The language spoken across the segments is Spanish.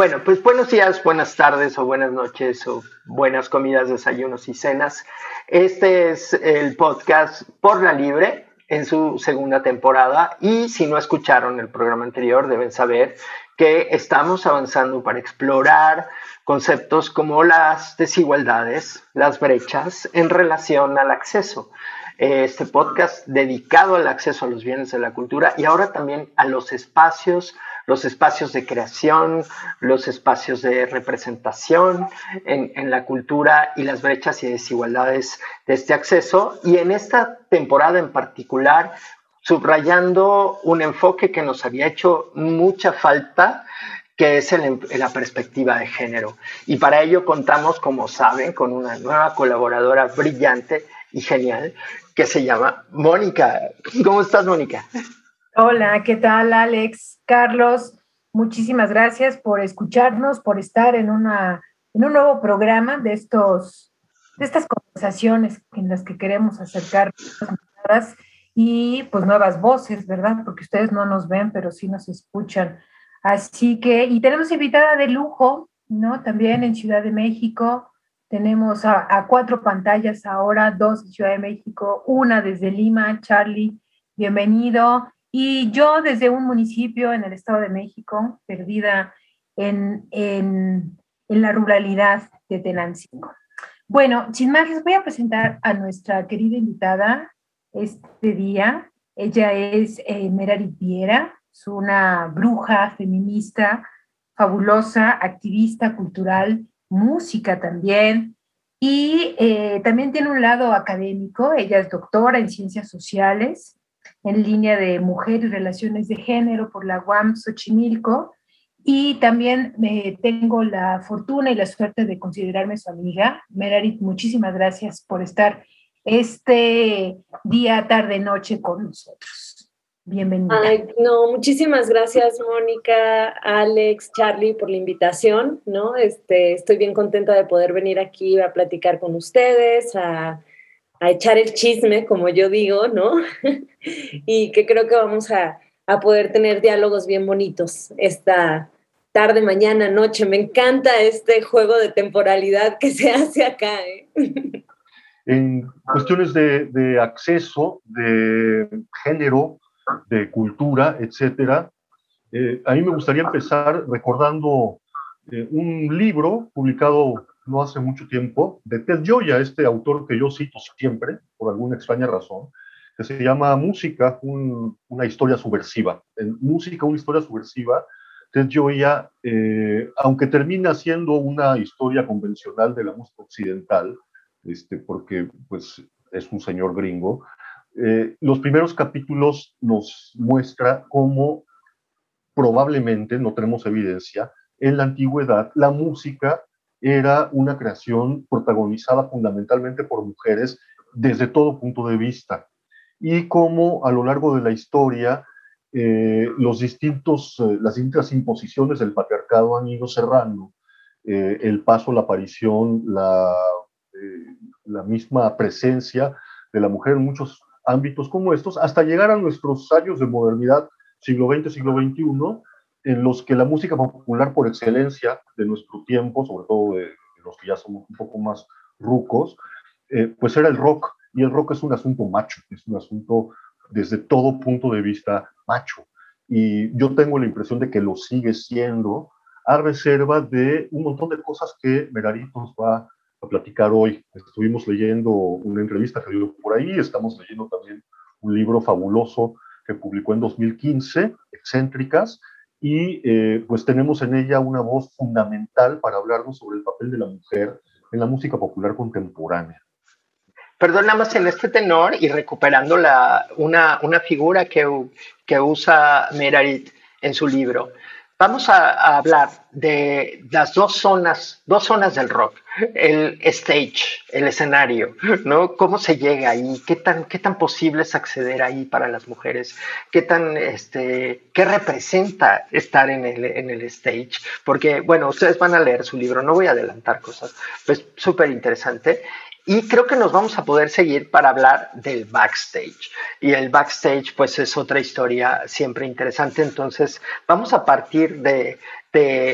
Bueno, pues buenos días, buenas tardes o buenas noches o buenas comidas, desayunos y cenas. Este es el podcast Por la Libre en su segunda temporada y si no escucharon el programa anterior deben saber que estamos avanzando para explorar conceptos como las desigualdades, las brechas en relación al acceso. Este podcast dedicado al acceso a los bienes de la cultura y ahora también a los espacios los espacios de creación, los espacios de representación en, la cultura y las brechas y desigualdades de este acceso. Y en esta temporada en particular, subrayando un enfoque que nos había hecho mucha falta, que es la perspectiva de género. Y para ello contamos, como saben, con una nueva colaboradora brillante y genial que se llama Mónica. ¿Cómo estás, Mónica? Hola, ¿qué tal, Alex? Carlos, muchísimas gracias por escucharnos, por estar en, una, en un nuevo programa de, estos, de estas conversaciones en las que queremos acercar y pues nuevas voces, ¿verdad? Porque ustedes no nos ven, pero sí nos escuchan. Así que, y tenemos invitada de lujo, ¿no? También en Ciudad de México. Tenemos a, a cuatro pantallas ahora, dos en Ciudad de México, una desde Lima. Charlie, bienvenido. Y yo desde un municipio en el Estado de México, perdida en, en, en la ruralidad de Tenancingo. Bueno, sin más, les voy a presentar a nuestra querida invitada este día. Ella es eh, Merari es una bruja feminista fabulosa, activista cultural, música también, y eh, también tiene un lado académico. Ella es doctora en ciencias sociales en línea de Mujer y Relaciones de Género por la UAM Xochimilco. Y también me tengo la fortuna y la suerte de considerarme su amiga. Merarit, muchísimas gracias por estar este día, tarde, noche con nosotros. Bienvenida. no, muchísimas gracias, Mónica, Alex, Charlie, por la invitación, ¿no? Este, estoy bien contenta de poder venir aquí a platicar con ustedes, a a echar el chisme, como yo digo, ¿no? y que creo que vamos a, poder tener diálogos bien bonitos esta tarde, mañana, noche. Me encanta este juego de temporalidad que se hace acá. ¿eh? en cuestiones de, acceso, de género, de cultura, etcétera, eh, a mí me gustaría empezar recordando eh, un libro publicado no hace mucho tiempo, de Ted Gioia, este autor que yo cito siempre, por alguna extraña razón, que se llama Música, una historia subversiva. En Música, una historia subversiva, Ted Gioia, eh, aunque termina siendo una historia convencional de la música occidental, este, porque pues, es un señor gringo, eh, los primeros capítulos nos muestra cómo probablemente, no tenemos evidencia, en la antigüedad la música era una creación protagonizada fundamentalmente por mujeres desde todo punto de vista. Y cómo a lo largo de la historia eh, los distintos, eh, las distintas imposiciones del patriarcado han ido cerrando eh, el paso, la aparición, la, la misma presencia de la mujer en muchos ámbitos como estos, hasta llegar a nuestros años de modernidad, siglo XX, siglo XXI, en los que la música popular por excelencia de nuestro tiempo, sobre todo de, los que ya somos un poco más rucos, eh, pues era el rock. Y el rock es un asunto macho, es un asunto desde todo punto de vista macho. Y yo tengo la impresión de que lo sigue siendo a reserva de un montón de cosas que Merarito nos va a platicar hoy. Estuvimos leyendo una entrevista que dio por ahí, estamos leyendo también un libro fabuloso que publicó en 2015, Excéntricas, y eh, pues tenemos en ella una voz fundamental para hablarnos sobre el papel de la mujer en la música popular contemporánea. Perdón, nada más en este tenor y recuperando la, una, una figura que, que usa Meredith en su libro. Vamos a, hablar de las dos zonas, dos zonas del rock. El stage, el escenario, ¿no? ¿Cómo se llega ahí? ¿Qué tan, qué tan posible es acceder ahí para las mujeres? ¿Qué tan, este, qué representa estar en el, en el stage? Porque, bueno, ustedes van a leer su libro, no voy a adelantar cosas, pues súper interesante. Y creo que nos vamos a poder seguir para hablar del backstage. Y el backstage pues es otra historia siempre interesante, entonces vamos a partir de,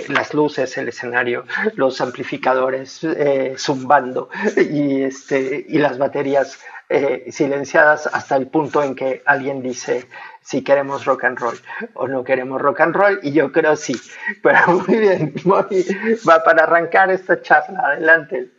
las luces, el escenario, los amplificadores eh, zumbando y, este, y las baterías eh, silenciadas hasta el punto en que alguien dice si queremos rock and roll o no queremos rock and roll y yo creo sí. Pero muy bien, va para arrancar esta charla, adelante.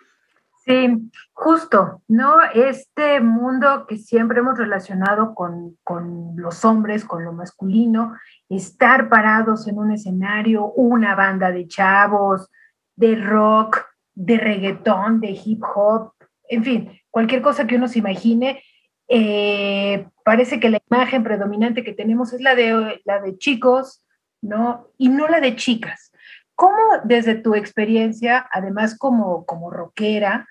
Sí, justo, ¿no? Este mundo que siempre hemos relacionado con, con, los hombres, con lo masculino, estar parados en un escenario, una banda de chavos, de rock, de reggaetón, de hip hop, en fin, cualquier cosa que uno se imagine, eh, parece que la imagen predominante que tenemos es la de, la de chicos, ¿no? Y no la de chicas. ¿Cómo desde tu experiencia, además como, como rockera,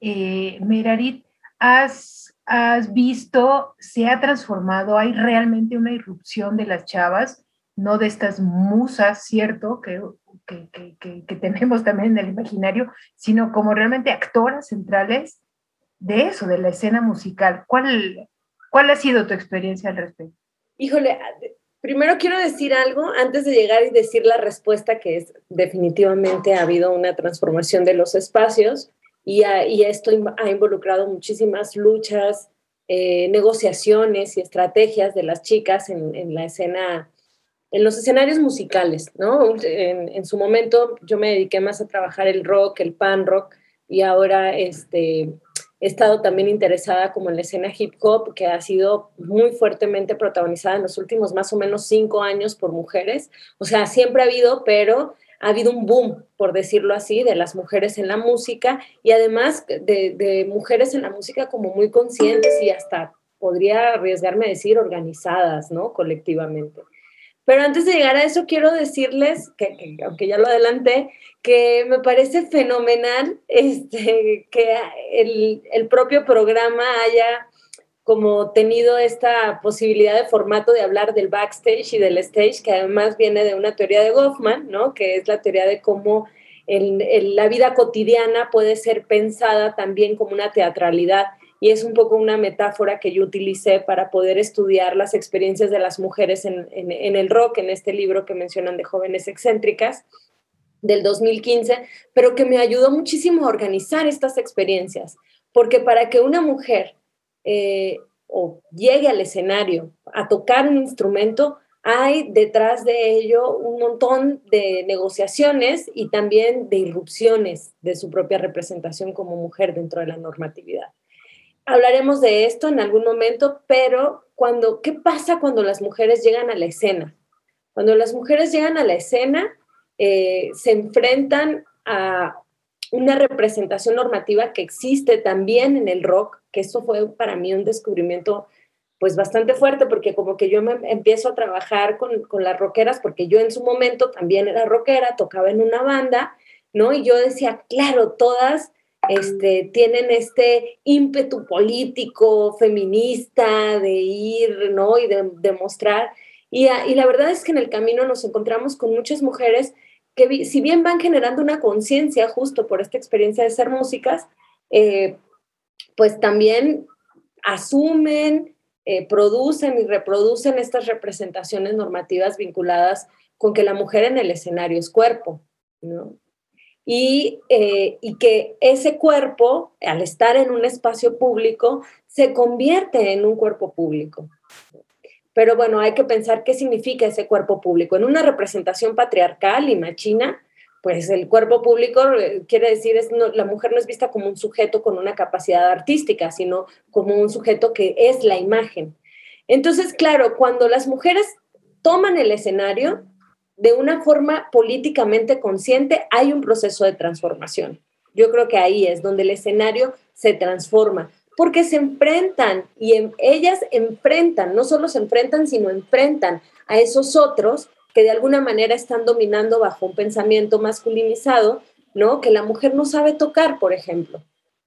eh, Merarit, has, has visto, se ha transformado, hay realmente una irrupción de las chavas, no de estas musas, ¿cierto? Que, que, que, que, tenemos también en el imaginario, sino como realmente actoras centrales de eso, de la escena musical. ¿Cuál, cuál ha sido tu experiencia al respecto? Híjole, primero quiero decir algo antes de llegar y decir la respuesta que es definitivamente ha habido una transformación de los espacios y, y esto ha involucrado muchísimas luchas, eh, negociaciones y estrategias de las chicas en, en, la escena, en los escenarios musicales, ¿no? En, en, su momento yo me dediqué más a trabajar el rock, el pan rock y ahora este, He estado también interesada como en la escena hip hop, que ha sido muy fuertemente protagonizada en los últimos más o menos cinco años por mujeres. O sea, siempre ha habido, pero ha habido un boom, por decirlo así, de las mujeres en la música y además de, mujeres en la música como muy conscientes y hasta podría arriesgarme a decir organizadas, ¿no? Colectivamente. Pero antes de llegar a eso, quiero decirles, que, aunque ya lo adelanté, que me parece fenomenal este, que el, propio programa haya como tenido esta posibilidad de formato de hablar del backstage y del stage, que además viene de una teoría de Goffman, ¿no? que es la teoría de cómo la vida cotidiana puede ser pensada también como una teatralidad y es un poco una metáfora que yo utilicé para poder estudiar las experiencias de las mujeres en, el rock, en este libro que mencionan de jóvenes excéntricas del 2015, pero que me ayudó muchísimo a organizar estas experiencias, porque para que una mujer eh, o llegue al escenario a tocar un instrumento, hay detrás de ello un montón de negociaciones y también de irrupciones de su propia representación como mujer dentro de la normatividad hablaremos de esto en algún momento, pero cuando, ¿qué pasa cuando las mujeres llegan a la escena? Cuando las mujeres llegan a la escena, eh, se enfrentan a una representación normativa que existe también en el rock, que eso fue para mí un descubrimiento pues bastante fuerte, porque como que yo me empiezo a trabajar con, con las rockeras, porque yo en su momento también era rockera, tocaba en una banda, ¿no? Y yo decía, claro, todas este, tienen este ímpetu político, feminista, de ir, ¿no? Y de demostrar. Y, y, la verdad es que en el camino nos encontramos con muchas mujeres que, si bien van generando una conciencia justo por esta experiencia de ser músicas, eh, pues también asumen, eh, producen y reproducen estas representaciones normativas vinculadas con que la mujer en el escenario es cuerpo, ¿no? Eh, y, que ese cuerpo, al estar en un espacio público, se convierte en un cuerpo público. Pero bueno, hay que pensar qué significa ese cuerpo público. En una representación patriarcal y machina, pues el cuerpo público eh, quiere decir, es, la mujer no es vista como un sujeto con una capacidad artística, sino como un sujeto que es la imagen. Entonces, claro, cuando las mujeres toman el escenario, de una forma políticamente consciente, hay un proceso de transformación. Yo creo que ahí es donde el escenario se transforma, porque se enfrentan y ellas enfrentan, no solo se enfrentan, sino enfrentan a esos otros que de alguna manera están dominando bajo un pensamiento masculinizado, ¿no? Que la mujer no sabe tocar, por ejemplo,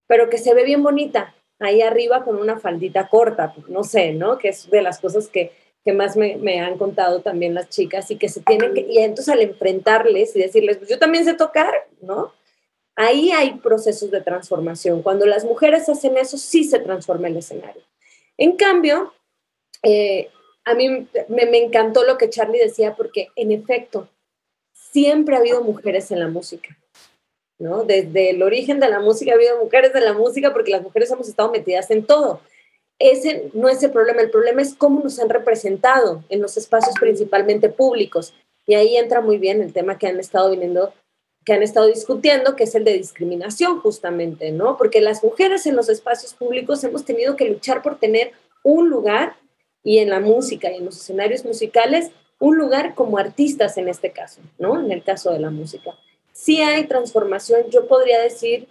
pero que se ve bien bonita ahí arriba con una faldita corta, no sé, ¿no? Que es de las cosas que que más me, han contado también las chicas y que se tienen que, y entonces al enfrentarles y decirles, pues yo también sé tocar, ¿no? Ahí hay procesos de transformación. Cuando las mujeres hacen eso, sí se transforma el escenario. En cambio, eh, a mí me, encantó lo que Charlie decía porque, en efecto, siempre ha habido mujeres en la música. ¿no? Desde el origen de la música ha habido mujeres en la música porque las mujeres hemos estado metidas en todo. Ese no es el problema, el problema es cómo nos han representado en los espacios principalmente públicos. Y ahí entra muy bien el tema que han estado viniendo, que han estado discutiendo, que es el de discriminación justamente, ¿no? Porque las mujeres en los espacios públicos hemos tenido que luchar por tener un lugar y en la música y en los escenarios musicales, un lugar como artistas en este caso, ¿no? En el caso de la música. Sí hay transformación, yo podría decir,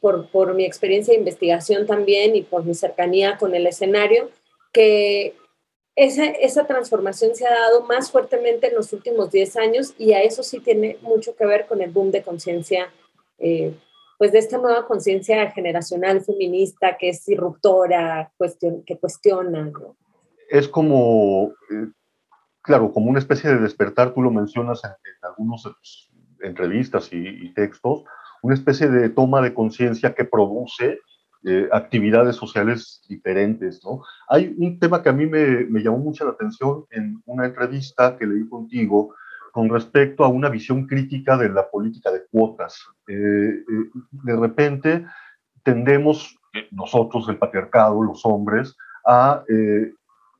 por, por mi experiencia de investigación también y por mi cercanía con el escenario, que esa, esa, transformación se ha dado más fuertemente en los últimos 10 años y a eso sí tiene mucho que ver con el boom de conciencia, eh, pues de esta nueva conciencia generacional feminista que es disruptora, cuestión, que cuestiona. Es como, eh, claro, como una especie de despertar, tú lo mencionas en, algunas entrevistas y textos, una especie de toma de conciencia que produce eh, actividades sociales diferentes, ¿no? Hay un tema que a mí me, me, llamó mucho la atención en una entrevista que leí contigo con respecto a una visión crítica de la política de cuotas. Eh, eh, de repente tendemos, nosotros, el patriarcado, los hombres, a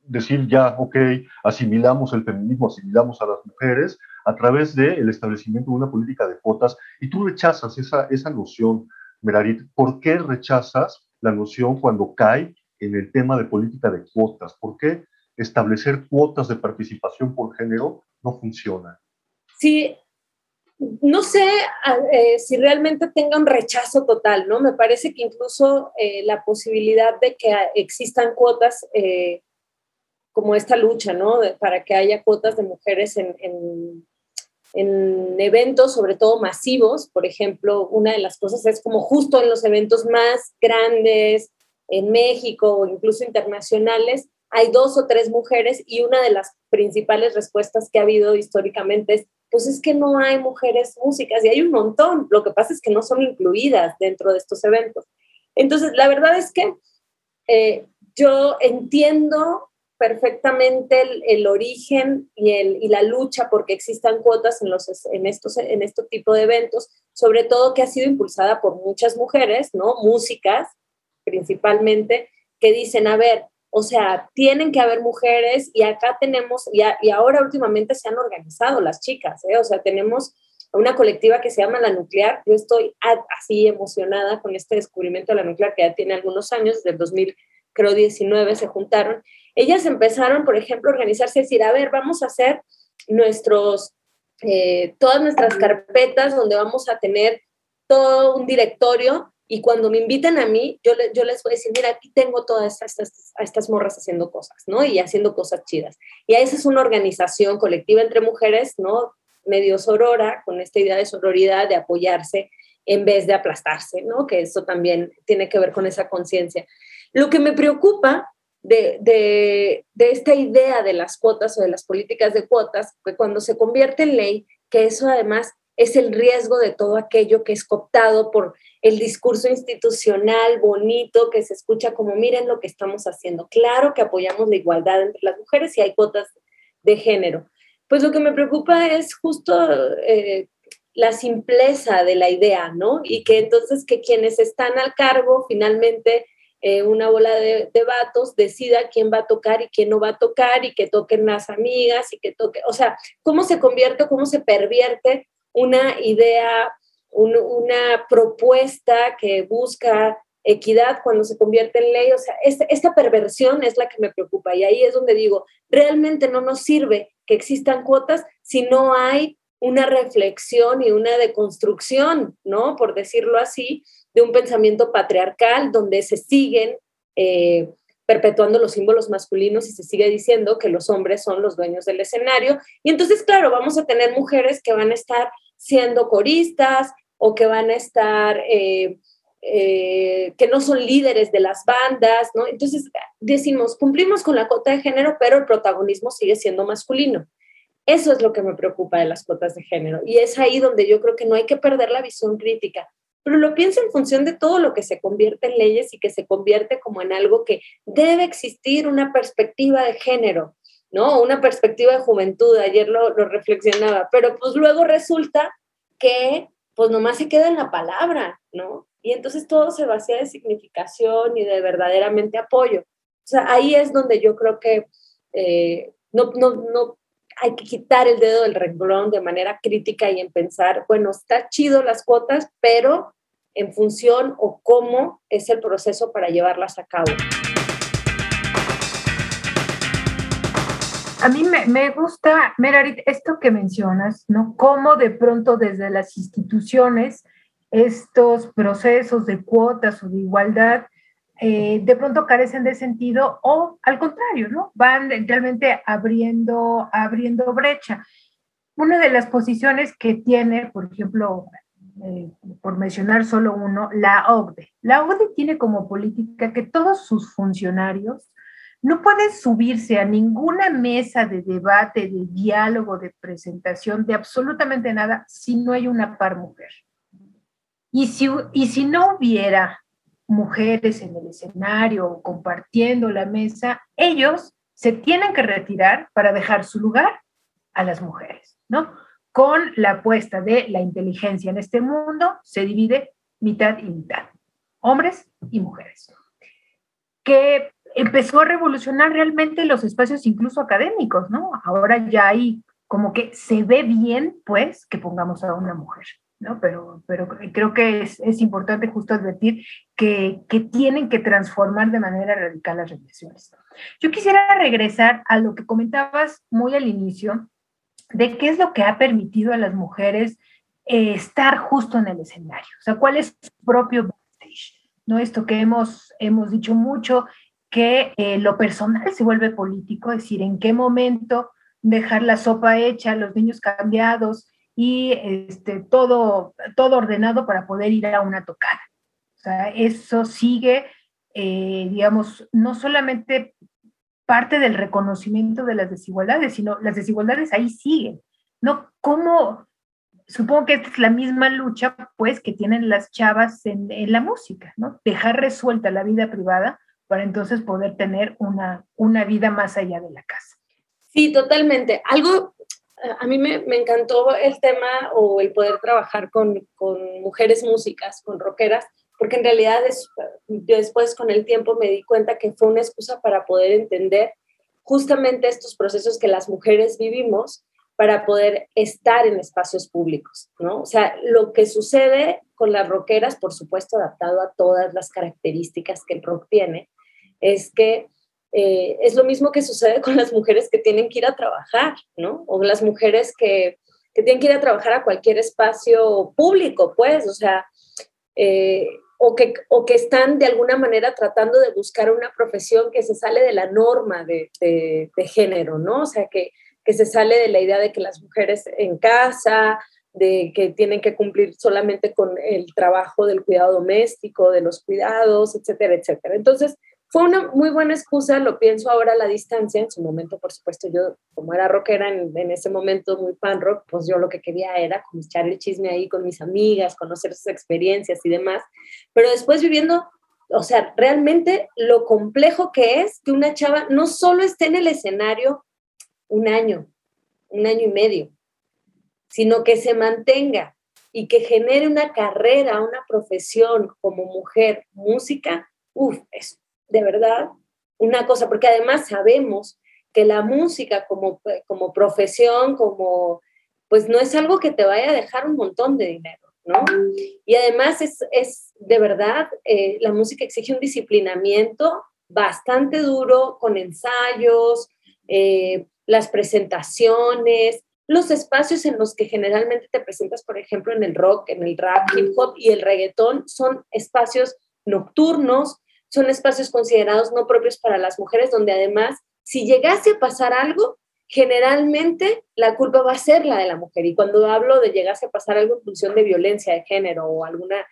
decir ya, ok, asimilamos el feminismo, asimilamos a las mujeres a través del establecimiento de una política de cuotas y tú rechazas esa, esa noción Merarit, ¿por qué rechazas la noción cuando cae en el tema de política de cuotas? ¿Por qué establecer cuotas de participación por género no funciona? Sí, no sé eh, si realmente tenga un rechazo total, ¿no? Me parece que incluso eh, la posibilidad de que existan cuotas eh, como esta lucha, ¿no? para que haya cuotas de mujeres en, en eventos, sobre todo masivos, por ejemplo, una de las cosas es como justo en los eventos más grandes en México o incluso internacionales, hay dos o tres mujeres y una de las principales respuestas que ha habido históricamente es, pues es que no hay mujeres músicas y hay un montón, lo que pasa es que no son incluidas dentro de estos eventos. Entonces, la verdad es que eh, yo entiendo perfectamente el, origen y, el, y, la lucha porque existan cuotas en, los, en, estos, en este tipo de eventos, sobre todo que ha sido impulsada por muchas mujeres, ¿no? Músicas principalmente, que dicen, a ver, o sea, tienen que haber mujeres y acá tenemos, y, ahora últimamente se han organizado las chicas, ¿eh? o sea, tenemos una colectiva que se llama La Nuclear. Yo estoy así emocionada con este descubrimiento de la nuclear que ya tiene algunos años, desde el 2019 se juntaron ellas empezaron, por ejemplo, a organizarse y decir, a ver, vamos a hacer nuestros, eh, todas nuestras carpetas donde vamos a tener todo un directorio y cuando me inviten a mí, yo, les voy a decir, mira, aquí tengo todas estas, estas morras haciendo cosas, ¿no? Y haciendo cosas chidas. Y esa es una organización colectiva entre mujeres, ¿no? Medio sorora, con esta idea de sororidad, de apoyarse en vez de aplastarse, ¿no? Que eso también tiene que ver con esa conciencia. Lo que me preocupa de, esta idea de las cuotas o de las políticas de cuotas, que cuando se convierte en ley, que eso además es el riesgo de todo aquello que es cooptado por el discurso institucional bonito que se escucha como miren lo que estamos haciendo. Claro que apoyamos la igualdad entre las mujeres y hay cuotas de género. Pues lo que me preocupa es justo eh, la simpleza de la idea, ¿no? Y que entonces que quienes están al cargo finalmente eh, una bola de, de, vatos decida quién va a tocar y quién no va a tocar y que toquen las amigas y que toque, o sea, cómo se convierte, cómo se pervierte una idea, una propuesta que busca equidad cuando se convierte en ley, o sea, esta, esta perversión es la que me preocupa y ahí es donde digo, realmente no nos sirve que existan cuotas si no hay una reflexión y una deconstrucción, ¿no? Por decirlo así, de un pensamiento patriarcal donde se siguen eh, perpetuando los símbolos masculinos y se sigue diciendo que los hombres son los dueños del escenario. Y entonces, claro, vamos a tener mujeres que van a estar siendo coristas o que van a estar, eh, eh, que no son líderes de las bandas, ¿no? Entonces, decimos, cumplimos con la cuota de género, pero el protagonismo sigue siendo masculino. Eso es lo que me preocupa de las cuotas de género. Y es ahí donde yo creo que no hay que perder la visión crítica pero lo pienso en función de todo lo que se convierte en leyes y que se convierte como en algo que debe existir una perspectiva de género, ¿no? Una perspectiva de juventud, ayer lo, lo reflexionaba, pero pues luego resulta que pues nomás se queda en la palabra, ¿no? Y entonces todo se vacía de significación y de verdaderamente apoyo. O sea, ahí es donde yo creo que eh, no, no, no hay que quitar el dedo del renglón de manera crítica y en pensar, bueno, está chido las cuotas, pero en función o cómo es el proceso para llevarlas a cabo. A mí me, me, gusta, Merarit, esto que mencionas, ¿no? Cómo de pronto desde las instituciones estos procesos de cuotas o de igualdad eh, de pronto carecen de sentido o al contrario, ¿no? Van realmente abriendo, abriendo brecha. Una de las posiciones que tiene, por ejemplo, eh, por mencionar solo uno, la OCDE. La OCDE tiene como política que todos sus funcionarios no pueden subirse a ninguna mesa de debate, de diálogo, de presentación, de absolutamente nada, si no hay una par mujer. Y si, y si no hubiera mujeres en el escenario compartiendo la mesa, ellos se tienen que retirar para dejar su lugar a las mujeres, ¿no? Con la apuesta de la inteligencia en este mundo, se divide mitad y mitad, hombres y mujeres, que empezó a revolucionar realmente los espacios incluso académicos, ¿no? Ahora ya hay como que se ve bien, pues, que pongamos a una mujer. ¿No? Pero, pero creo que es, es importante justo advertir que, que, tienen que transformar de manera radical las relaciones. Yo quisiera regresar a lo que comentabas muy al inicio, de qué es lo que ha permitido a las mujeres eh, estar justo en el escenario, o sea, cuál es su propio backstage, ¿no? Esto que hemos, hemos dicho mucho, que eh, lo personal se vuelve político, es decir, en qué momento dejar la sopa hecha, los niños cambiados, y este, todo, todo ordenado para poder ir a una tocada. O sea, eso sigue, eh, digamos, no solamente parte del reconocimiento de las desigualdades, sino las desigualdades ahí siguen. ¿No? ¿Cómo? Supongo que esta es la misma lucha, pues, que tienen las chavas en, en la música, ¿no? Dejar resuelta la vida privada para entonces poder tener una, una vida más allá de la casa. Sí, totalmente. Algo a mí me, encantó el tema o el poder trabajar con, mujeres músicas, con rockeras, porque en realidad es, después con el tiempo me di cuenta que fue una excusa para poder entender justamente estos procesos que las mujeres vivimos para poder estar en espacios públicos, ¿no? O sea, lo que sucede con las rockeras, por supuesto adaptado a todas las características que el rock tiene, es que eh, es lo mismo que sucede con las mujeres que tienen que ir a trabajar, ¿no? O las mujeres que, que tienen que ir a trabajar a cualquier espacio público, pues, o sea, eh, o, que, o que están de alguna manera tratando de buscar una profesión que se sale de la norma de, de, de género, ¿no? O sea, que, que se sale de la idea de que las mujeres en casa, de que tienen que cumplir solamente con el trabajo del cuidado doméstico, de los cuidados, etcétera, etcétera. Entonces, fue una muy buena excusa, lo pienso ahora a la distancia, en su momento, por supuesto, yo como era rockera en, en ese momento muy fan rock, pues yo lo que quería era como echar el chisme ahí con mis amigas, conocer sus experiencias y demás, pero después viviendo, o sea, realmente lo complejo que es que una chava no solo esté en el escenario un año, un año y medio, sino que se mantenga y que genere una carrera, una profesión como mujer, música, uff, es de verdad una cosa, porque además sabemos que la música como, como profesión, como, pues no es algo que te vaya a dejar un montón de dinero, ¿no? Y además es, es de verdad, eh, la música exige un disciplinamiento bastante duro, con ensayos, eh, las presentaciones, los espacios en los que generalmente te presentas, por ejemplo, en el rock, en el rap, hip hop y el reggaetón, son espacios nocturnos, son espacios considerados no propios para las mujeres, donde además, si llegase a pasar algo, generalmente la culpa va a ser la de la mujer. Y cuando hablo de llegase a pasar algo en función de violencia de género o alguna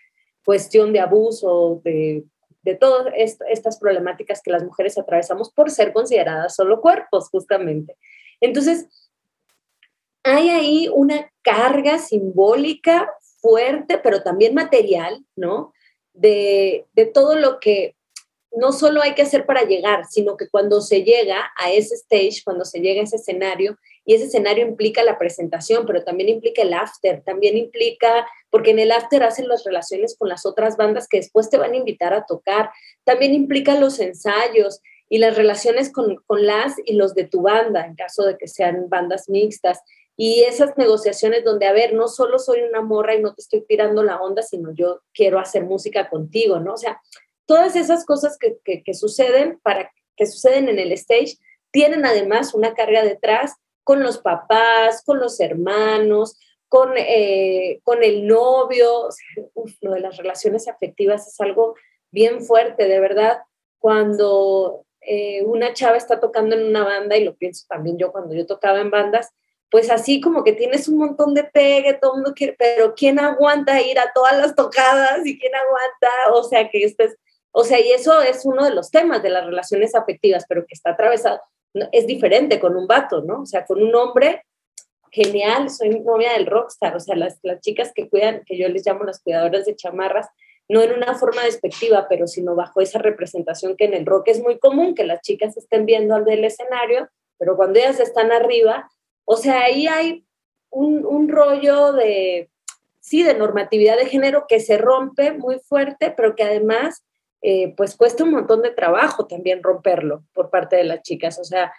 cuestión de abuso, de, de todas estas problemáticas que las mujeres atravesamos por ser consideradas solo cuerpos, justamente. Entonces, hay ahí una carga simbólica fuerte, pero también material, ¿no? De, de todo lo que no solo hay que hacer para llegar, sino que cuando se llega a ese stage, cuando se llega a ese escenario, y ese escenario implica la presentación, pero también implica el after, también implica, porque en el after hacen las relaciones con las otras bandas que después te van a invitar a tocar, también implica los ensayos y las relaciones con, con las y los de tu banda, en caso de que sean bandas mixtas. Y esas negociaciones donde, a ver, no solo soy una morra y no te estoy tirando la onda, sino yo quiero hacer música contigo, ¿no? O sea, todas esas cosas que, que, suceden para que suceden en el stage tienen además una carga detrás con los papás, con los hermanos, con, eh, con el novio. lo de las relaciones afectivas es algo bien fuerte, de verdad. Cuando eh, una chava está tocando en una banda, y lo pienso también yo cuando yo tocaba en bandas, pues así como que tienes un montón de pegue, todo el mundo quiere, pero ¿quién aguanta ir a todas las tocadas y quién aguanta? O sea, que estés o sea, y eso es uno de los temas de las relaciones afectivas, pero que está atravesado, es diferente con un vato, ¿no? O sea, con un hombre, genial, soy novia del rockstar, o sea, las, las chicas que cuidan, que yo les llamo las cuidadoras de chamarras, no en una forma despectiva, pero sino bajo esa representación que en el rock es muy común, que las chicas estén viendo al del escenario, pero cuando ellas están arriba, o sea, ahí hay un, un rollo de, sí, de normatividad de género que se rompe muy fuerte, pero que además eh, pues cuesta un montón de trabajo también romperlo por parte de las chicas. O sea,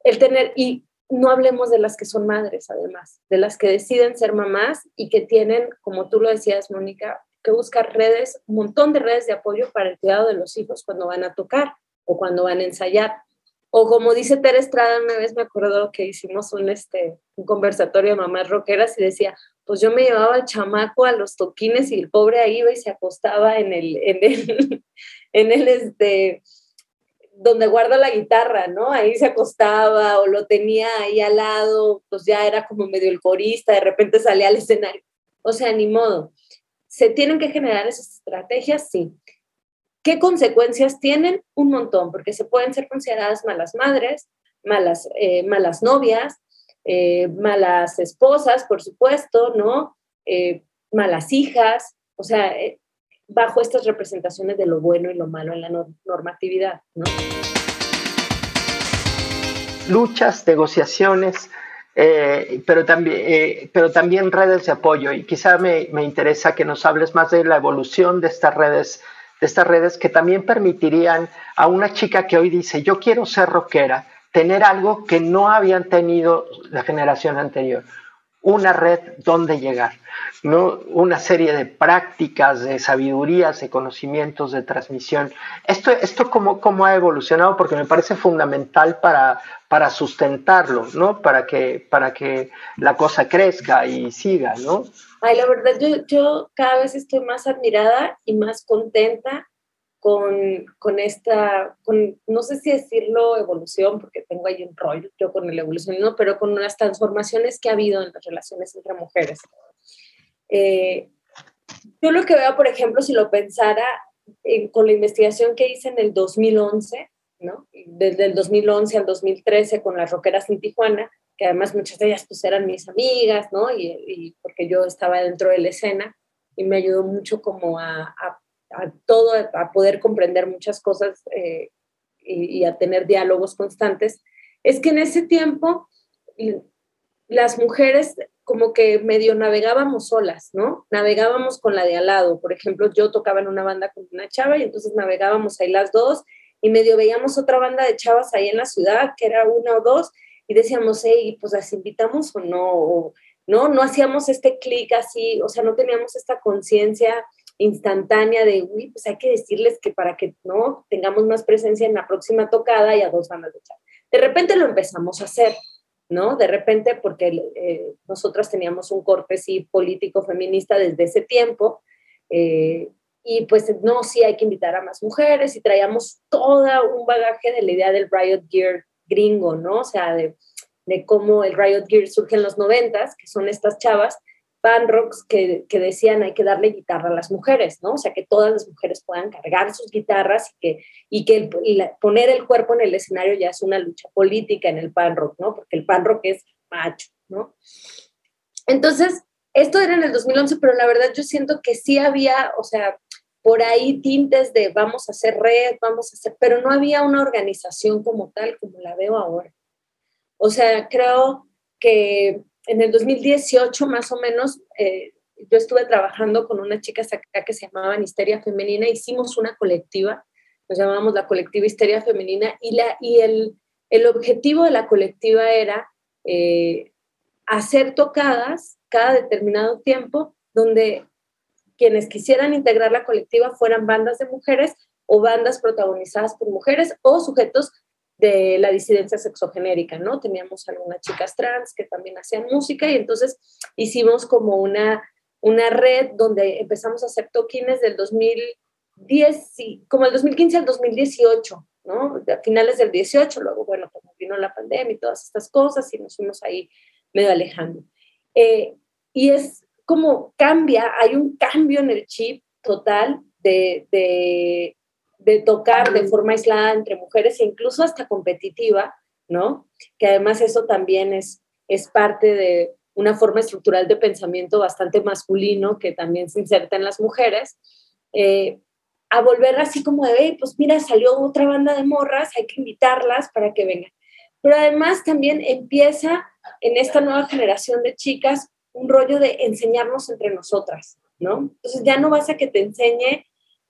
el tener, y no hablemos de las que son madres, además, de las que deciden ser mamás y que tienen, como tú lo decías, Mónica, que buscar redes, un montón de redes de apoyo para el cuidado de los hijos cuando van a tocar o cuando van a ensayar. O como dice Tere Estrada, una vez me acuerdo que hicimos un, este, un conversatorio de mamás rockeras y decía, pues yo me llevaba al chamaco a los toquines y el pobre ahí iba y se acostaba en el, en el, en el, este, donde guarda la guitarra, ¿no? Ahí se acostaba o lo tenía ahí al lado, pues ya era como medio el corista, de repente salía al escenario. O sea, ni modo. ¿Se tienen que generar esas estrategias? Sí. ¿Qué consecuencias tienen? Un montón, porque se pueden ser consideradas malas madres, malas, eh, malas novias, eh, malas esposas, por supuesto, ¿no? Eh, malas hijas, o sea, eh, bajo estas representaciones de lo bueno y lo malo en la normatividad, ¿no? Luchas, negociaciones, pero, también, redes de apoyo. Y quizá me, me, interesa que nos hables más de la evolución de estas redes, de estas redes que también permitirían a una chica que hoy dice, yo quiero ser rockera, tener algo que no habían tenido la generación anterior, una red donde llegar, ¿no? una serie de prácticas, de sabidurías, de conocimientos, de transmisión. Esto, esto cómo, cómo ha evolucionado, porque me parece fundamental para, para sustentarlo, ¿no? para, que, para que la cosa crezca y siga. ¿no? Ay, la verdad, yo, yo cada vez estoy más admirada y más contenta con, con esta, con, no sé si decirlo evolución, porque tengo ahí un rollo yo con el evolucionismo, pero con las transformaciones que ha habido en las relaciones entre mujeres. Eh, yo lo que veo, por ejemplo, si lo pensara con la investigación que hice en el 2011, ¿no? Desde el 2011 al 2013 con las roqueras en Tijuana, que además muchas de ellas pues eran mis amigas, ¿no? Y, y porque yo estaba dentro de la escena y me ayudó mucho como a, a a todo, a poder comprender muchas cosas eh, y, a tener diálogos constantes, es que en ese tiempo las mujeres como que medio navegábamos solas, ¿no? Navegábamos con la de al lado. Por ejemplo, yo tocaba en una banda con una chava y entonces navegábamos ahí las dos y medio veíamos otra banda de chavas ahí en la ciudad, que era una o dos, y decíamos, hey, pues las invitamos o no, no, no hacíamos este clic así, o sea, no teníamos esta conciencia instantánea de, uy, pues hay que decirles que para que no tengamos más presencia en la próxima tocada y a dos bandas de chat. De repente lo empezamos a hacer, ¿no? De repente, porque eh, nosotras teníamos un corte sí político feminista desde ese tiempo, eh, y pues no, sí hay que invitar a más mujeres y traíamos todo un bagaje de la idea del Riot Gear gringo, ¿no? O sea, de, de cómo el Riot Gear surge en los noventas, que son estas chavas band rocks que, que, decían hay que darle guitarra a las mujeres, ¿no? O sea, que todas las mujeres puedan cargar sus guitarras y que, y que poner el cuerpo en el escenario ya es una lucha política en el rock, ¿no? Porque el rock es macho, ¿no? Entonces, esto era en el 2011, pero la verdad yo siento que sí había, o sea, por ahí tintes de vamos a hacer red, vamos a hacer, pero no había una organización como tal como la veo ahora. O sea, creo que en el 2018 más o menos, eh, yo estuve trabajando con una chica acá que se llamaba Histeria Femenina, hicimos una colectiva, nos llamábamos la colectiva Histeria Femenina, y, la, y el, el objetivo de la colectiva era eh, hacer tocadas cada determinado tiempo donde quienes quisieran integrar la colectiva fueran bandas de mujeres o bandas protagonizadas por mujeres o sujetos de la disidencia sexogenérica, ¿no? Teníamos algunas chicas trans que también hacían música y entonces hicimos como una, una red donde empezamos a hacer toquines del 2010, como el 2015 al 2018, ¿no? A finales del 18, luego, bueno, como vino la pandemia y todas estas cosas y nos fuimos ahí medio alejando. Eh, y es como cambia, hay un cambio en el chip total de, de, de, tocar de forma aislada entre mujeres e incluso hasta competitiva, ¿no? Que además eso también es, es parte de una forma estructural de pensamiento bastante masculino que también se inserta en las mujeres, eh, a volver así como de, hey, pues mira, salió otra banda de morras, hay que invitarlas para que vengan. Pero además también empieza en esta nueva generación de chicas un rollo de enseñarnos entre nosotras, ¿no? Entonces ya no vas a que te enseñe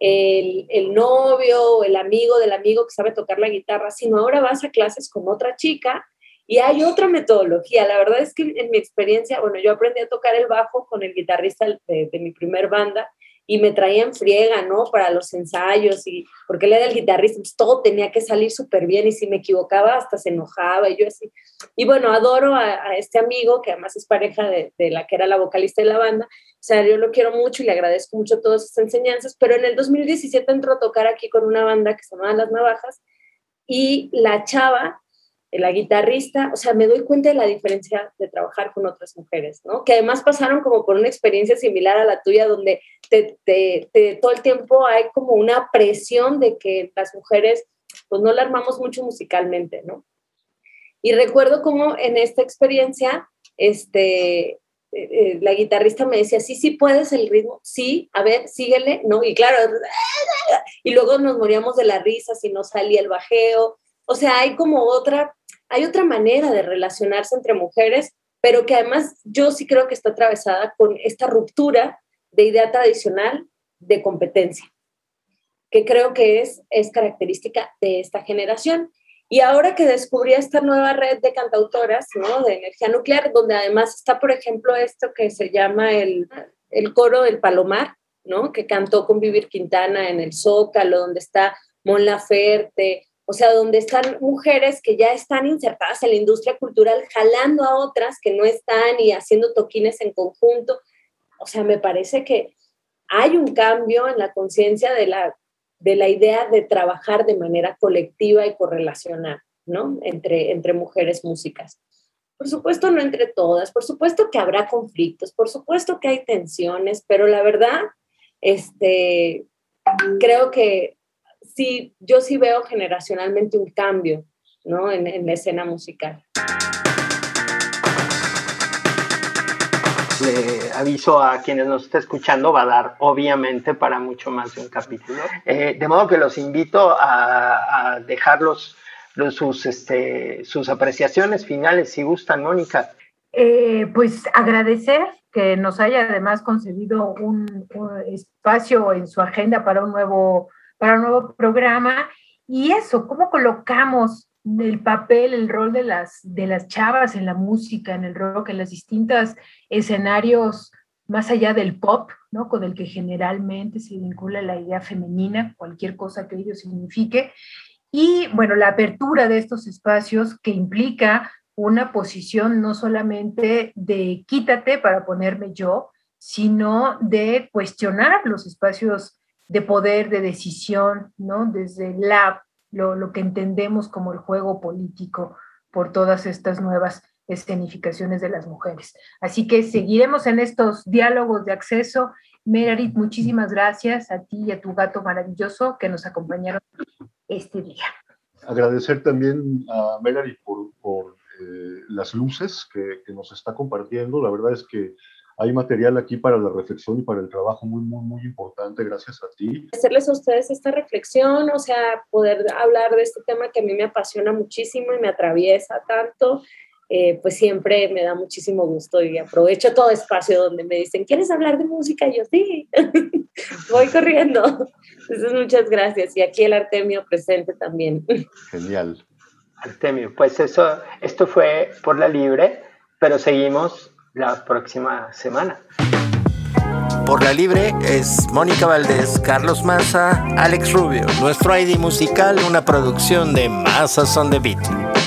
el, novio o el amigo del amigo que sabe tocar la guitarra, sino ahora vas a clases con otra chica y hay otra metodología. La verdad es que en mi experiencia, bueno, yo aprendí a tocar el bajo con el guitarrista de mi primer banda y me traían friega, ¿no? Para los ensayos y porque él era el guitarrista, pues todo tenía que salir súper bien y si me equivocaba hasta se enojaba y yo así. Y bueno, adoro a, este amigo que además es pareja de, de, la que era la vocalista de la banda, o sea, yo lo quiero mucho y le agradezco mucho todas estas enseñanzas, pero en el 2017 entró a tocar aquí con una banda que se llamaba Las Navajas y la chava la guitarrista, o sea, me doy cuenta de la diferencia de trabajar con otras mujeres, ¿no? Que además pasaron como por una experiencia similar a la tuya, donde todo el tiempo hay como una presión de que las mujeres, pues no la armamos mucho musicalmente, ¿no? Y recuerdo como en esta experiencia, este, eh, eh, la guitarrista me decía, sí, sí puedes el ritmo, sí, a ver, síguele, ¿no? Y claro, y luego nos moríamos de la risa si no salía el bajeo. O sea, hay como otra hay otra manera de relacionarse entre mujeres, pero que además yo sí creo que está atravesada con esta ruptura de idea tradicional de competencia, que creo que es, es característica de esta generación. Y ahora que descubrí esta nueva red de cantautoras, ¿no? De energía nuclear, donde además está, por ejemplo, esto que se llama el, el coro del Palomar, ¿no? Que cantó con Vivir Quintana en el Zócalo, donde está Mon Laferte, o sea, donde están mujeres que ya están insertadas en la industria cultural, jalando a otras que no están y haciendo toquines en conjunto. O sea, me parece que hay un cambio en la conciencia de la, de la idea de trabajar de manera colectiva y correlacional, ¿no? Entre, entre mujeres músicas. Por supuesto, no entre todas, por supuesto que habrá conflictos, por supuesto que hay tensiones, pero la verdad, este, creo que sí, yo sí veo generacionalmente un cambio, ¿no? En, la escena musical. Le aviso a quienes nos estén escuchando, va a dar obviamente para mucho más de un capítulo. Eh, de modo que los invito a, dejar sus, este, sus apreciaciones finales, si gustan, Mónica. Eh, pues agradecer que nos haya además concedido un, espacio en su agenda para un nuevo para un nuevo programa. Y eso, ¿cómo colocamos el papel, el rol de las, de las chavas en la música, en el rock, en los distintos escenarios más allá del pop, ¿no? Con el que generalmente se vincula la idea femenina, cualquier cosa que ello signifique. Y bueno, la apertura de estos espacios que implica una posición no solamente de quítate para ponerme yo, sino de cuestionar los espacios de poder, de decisión, ¿no? Desde la, lo, lo que entendemos como el juego político por todas estas nuevas escenificaciones de las mujeres. Así que seguiremos en estos diálogos de acceso. Meredith, muchísimas gracias a ti y a tu gato maravilloso que nos acompañaron este día. Agradecer también a Meredith por, por eh, las luces que, que, nos está compartiendo. La verdad es que hay material aquí para la reflexión y para el trabajo muy, muy, muy importante, gracias a ti. Hacerles a ustedes esta reflexión, o sea, poder hablar de este tema que a mí me apasiona muchísimo y me atraviesa tanto, eh, pues siempre me da muchísimo gusto y aprovecho todo espacio donde me dicen, ¿quieres hablar de música? Y yo sí, voy corriendo. Entonces, muchas gracias. Y aquí el Artemio presente también. Genial. Artemio, pues eso, esto fue por la libre, pero seguimos la próxima semana. Por la libre es Mónica Valdés, Carlos Maza, Alex Rubio. Nuestro ID musical, una producción de Mazas on the Beat.